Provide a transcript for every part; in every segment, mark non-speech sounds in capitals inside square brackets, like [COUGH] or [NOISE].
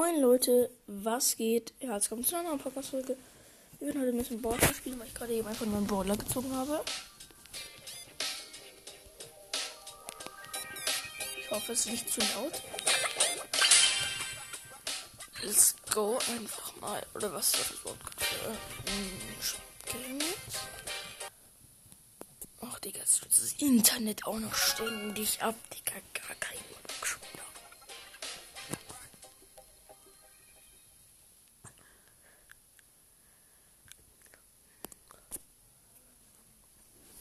Moin Leute, was geht? Ja, jetzt kommt zu einer neuen Podcast-Folge. Wir werden heute ein bisschen Border spielen, weil ich gerade eben einfach nur einen Border gezogen habe. Ich hoffe, es ist nicht zu laut. Let's go einfach mal. Oder was ist das überhaupt? Äh, Spielen Ach, Digga, das Internet auch noch ständig ab, Digga. Gar kein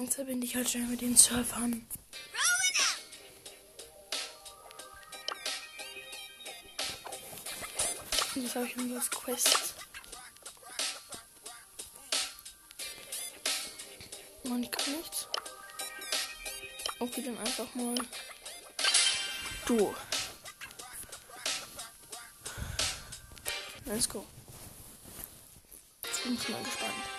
Jetzt verbinde ich halt schnell mit den Surfern. Jetzt habe ich nur das Quest. Mann, ich kann nichts. Okay, dann einfach mal. Du. Let's go. Jetzt bin ich mal gespannt.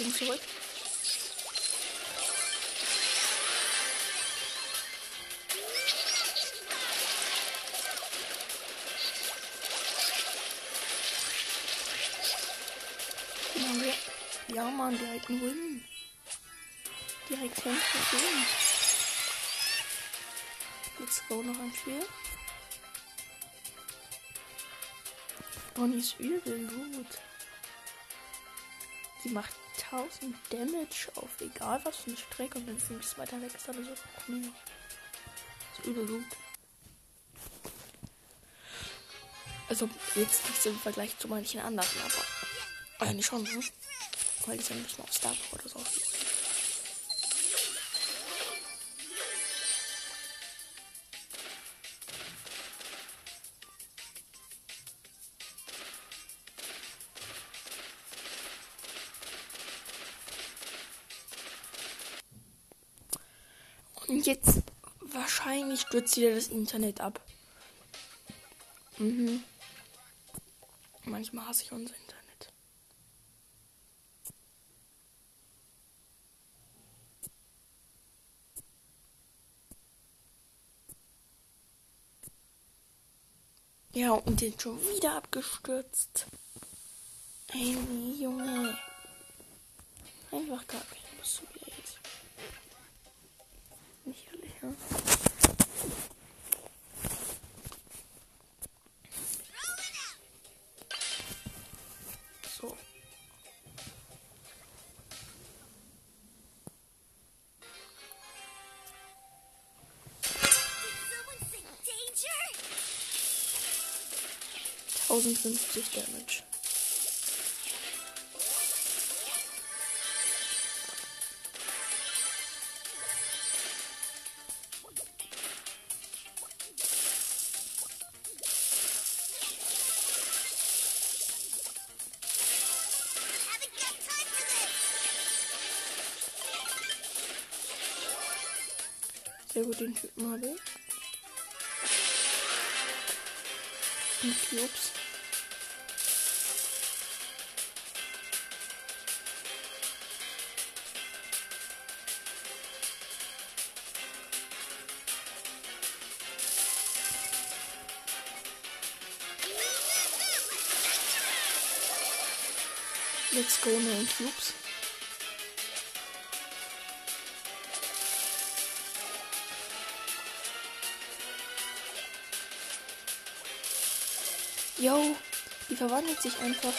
bin zurück. Wir. Ja, Mann, direkt ein Win. Direkt 5 Win. Let's go, noch ein Spiel. Bonnie ist übel gut. Sie macht 1000 Damage auf egal was für eine Strecke und wenn es nicht weiter weg ist, dann ist es auch mehr. Ist übel gut. Also jetzt nicht im Vergleich zu manchen anderen, aber eigentlich schon, ne? Weil die sind nicht mal auf Star oder so. Jetzt wahrscheinlich stürzt wieder das Internet ab. Mhm. Manchmal hasse ich unser Internet. Ja, und den schon wieder abgestürzt. Ey, Junge. Einfach gar keine Lust zu wieder jetzt. Nicht ehrlich, ja. So. Did someone say danger? 1050 Damage. Sehr gut, den Typen habe. Und Cubes. Let's go, neun Cubes. Verwandelt sich einfach.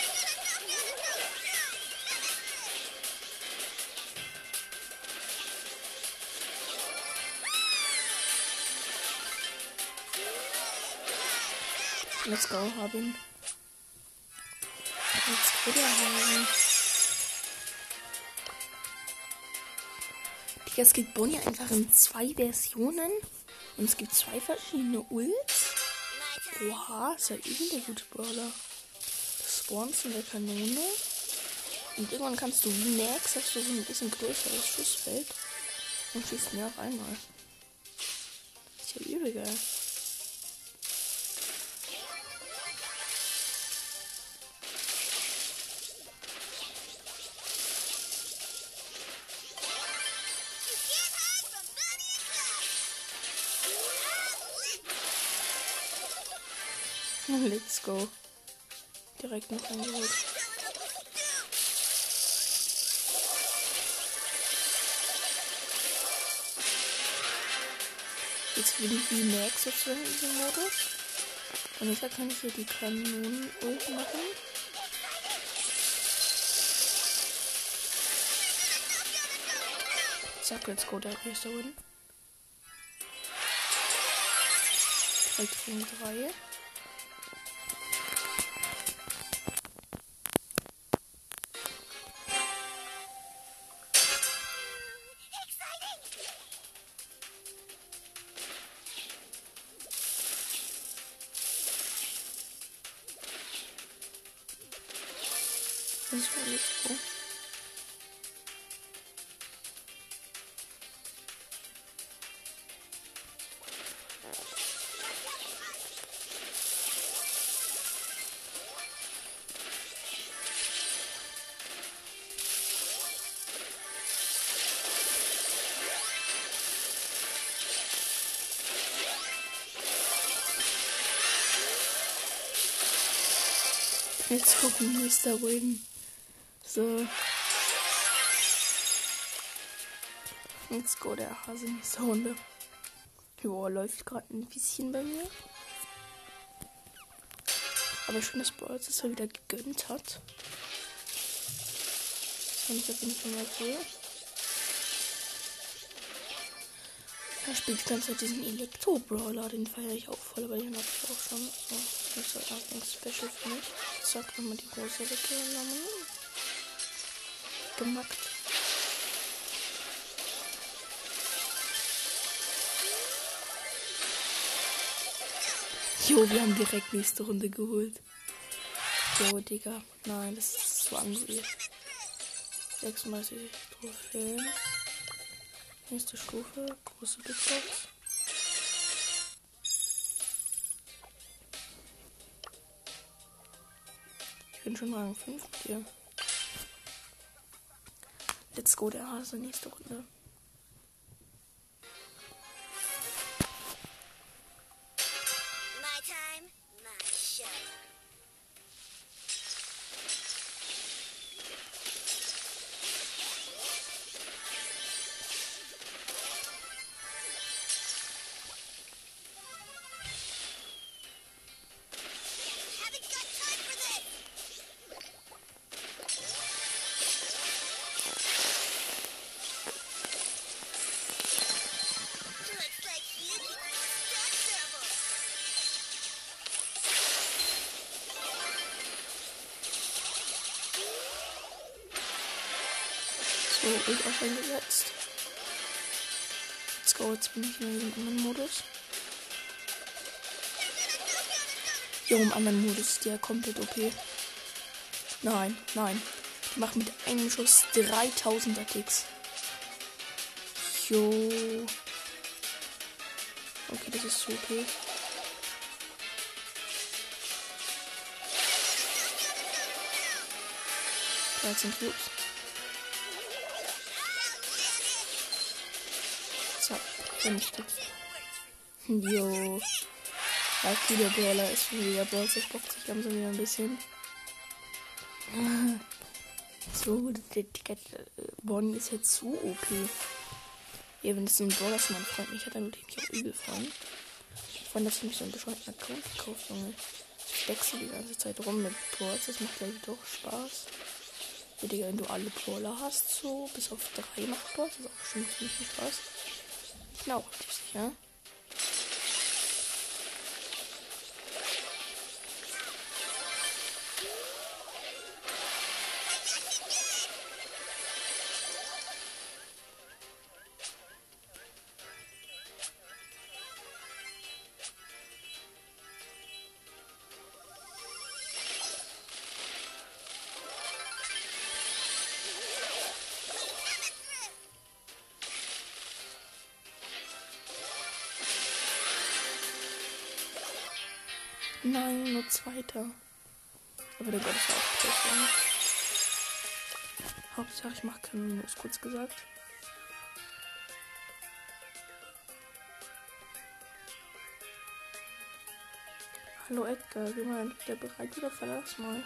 Let's go, hab. Let's go, der haben. Digga, es gibt Bonnie einfach in zwei Versionen. Und es gibt zwei verschiedene Ults. Oha, ist ja irgendwie der gute Brawler. Spawns in der Kanone. Und irgendwann kannst du Max, hast du so ein bisschen größeres Schussfeld. Und schießt mehr auf einmal. Ist ja übel geil. [LAUGHS] Let's go. Direkt noch eingeholt. Jetzt bin ich wie Max auf so einem Modus. Und jetzt kann ich hier die Kanonen unten machen. Zack, let's go, der erste Win. Direkt von 3. Das war jetzt so. Jetzt gucken, Mr. Win. So. Let's go, der Hase nächste Runde. Joa, läuft gerade ein bisschen bei mir. Aber schön, dass Balls es mal wieder gegönnt hat. Das fand ich mal cool. Er spielt die ganze Zeit diesen Elektro-Brawler, den feiere ich auch voll, aber den habe ich auch schon. So, das ist halt auch ein Special für mich. Zack, nochmal die große weggenommen. Gemacht. Jo, wir haben direkt nächste Runde geholt. Jo, Digga. Nein, das ist zu angry. 36 Trophäen. Nächste Stufe, große Big Box. Ich bin schon Rang 5 mit dir. Let's go, der Hase, nächste Runde. Ich auch eingesetzt. Let's go, jetzt bin ich in diesem anderen Modus. Jo, im anderen Modus ist der komplett OP. Nein, nein. Die macht mit einem Schuss 3000 Ticks. Jo. Okay, das ist so okay. Dreizehn Cubes. Zack, vernichtet. Jo. Okay, der Brawler ist schon wieder Brawler. Das bockt sich langsam wieder ein bisschen. [LAUGHS] So, der, der, der Bonnie ist jetzt so OP. Ja, wenn das so ein Brawler ist, mein Freund mich hat, dann würde ich mich auch übel freuen. Freund, dass ich mich so einen bescheuerten Account gekauft Junge. Ich wechsle die ganze Zeit rum mit Brawls. Das macht gleich doch Spaß. Ja, wenn du alle Brawler hast, so bis auf drei macht Brawls, das ist auch schon ziemlich viel Spaß. Ich bin Nein, nur zweiter. Aber der Gott ist auch besser. Hauptsache, ich mache kein Minus, kurz gesagt. Hallo Edgar, geh mal entweder bereit oder verlass mal.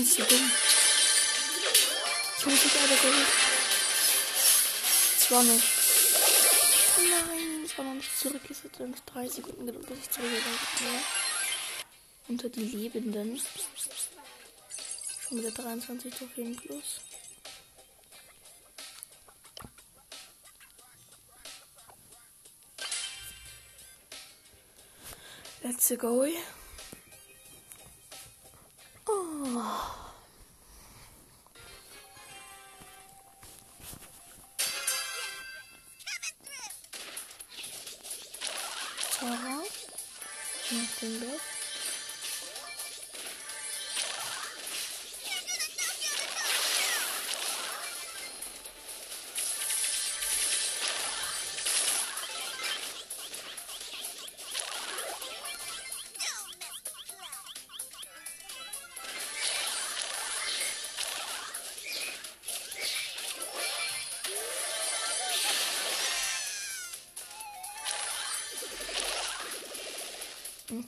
Nein, ist so dumm. Ich muss mich alle geholt. Es war nicht. Nein, ich war noch nicht zurück. Es hat dann drei Sekunden gedauert, bis ich zurückgegangen bin. Unter die Lebenden. Schon wieder 23 Trophäen plus. Let's go.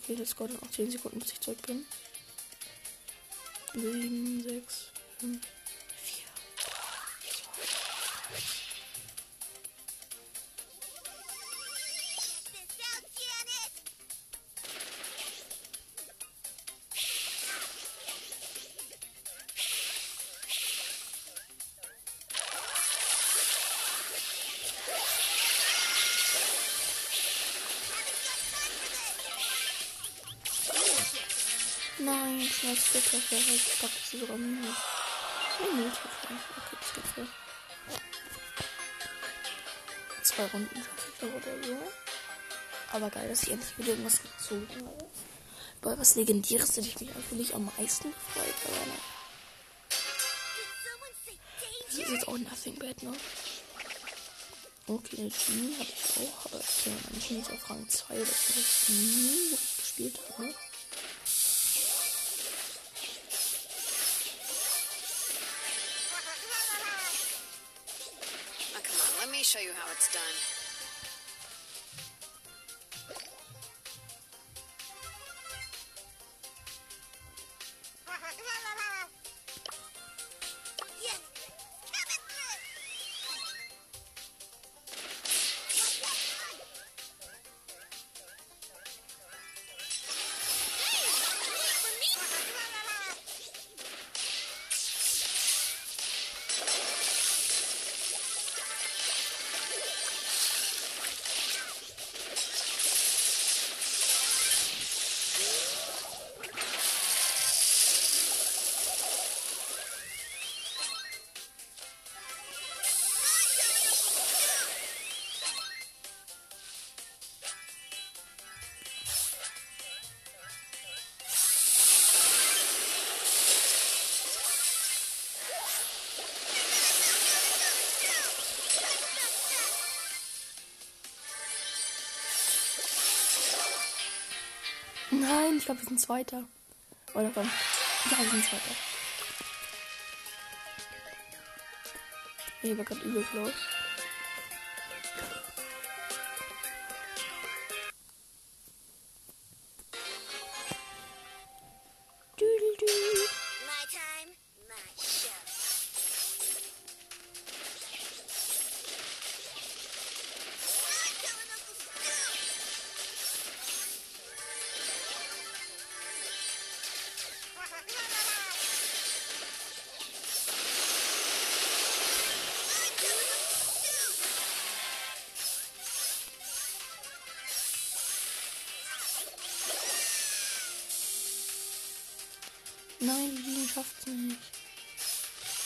Okay, das dauert noch 10 Sekunden, bis ich zurück bin. 7, 6, 5, Nein, schnellste Treffer. Ich glaube, das ist sogar Minus. Nee, nee, Treffer. Okay, das geht voll. Zwei Runden schaffe ich noch oder so. Aber geil, dass ich endlich wieder irgendwas gezogen habe. Bei was Legendäres hätte ich mich eigentlich am meisten gefreut. Aber say das ist jetzt auch Nothing Bad, ne? Okay, Genie habe ich auch. Aber ich meine Genie ist auf Rang 2. Das ist das nie, ich gespielt habe. Now, it's done. Nein, ich glaube, wir sind Zweiter. Oder komm. Ja, wir sind Zweiter. Ich war gerade übel close. Nein, die schafft es nicht.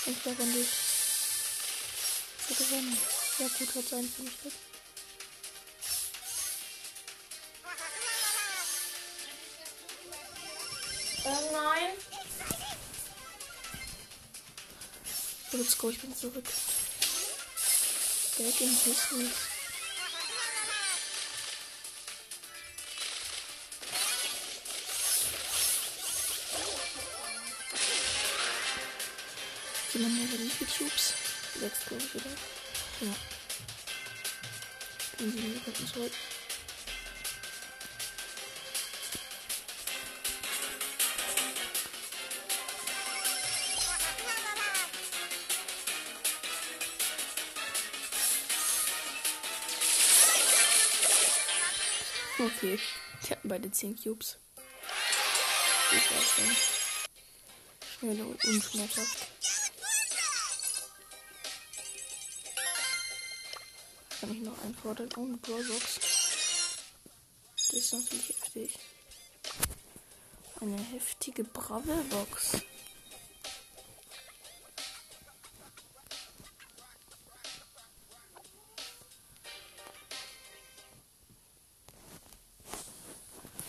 Ich glaube an dich. Sie gewonnen. Ja gut, hat sein vernichtet. Oh nein. So, let's go, ich bin zurück. Back in Business. Jemand mehr die Cubes? Sechs, glaube ich, oder? Ja. Bin sieben Sekunden zurück. Okay. Ich hatten beide 10 Cubes. Ich weiß nicht. Schnell und unschmerzhaft. Kann ich noch einfordern? Oh, eine Brawlbox. Das ist natürlich heftig. Eine heftige Bravelbox.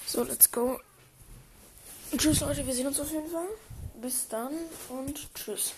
So, let's go. Tschüss Leute, wir sehen uns auf jeden Fall. Bis dann und tschüss.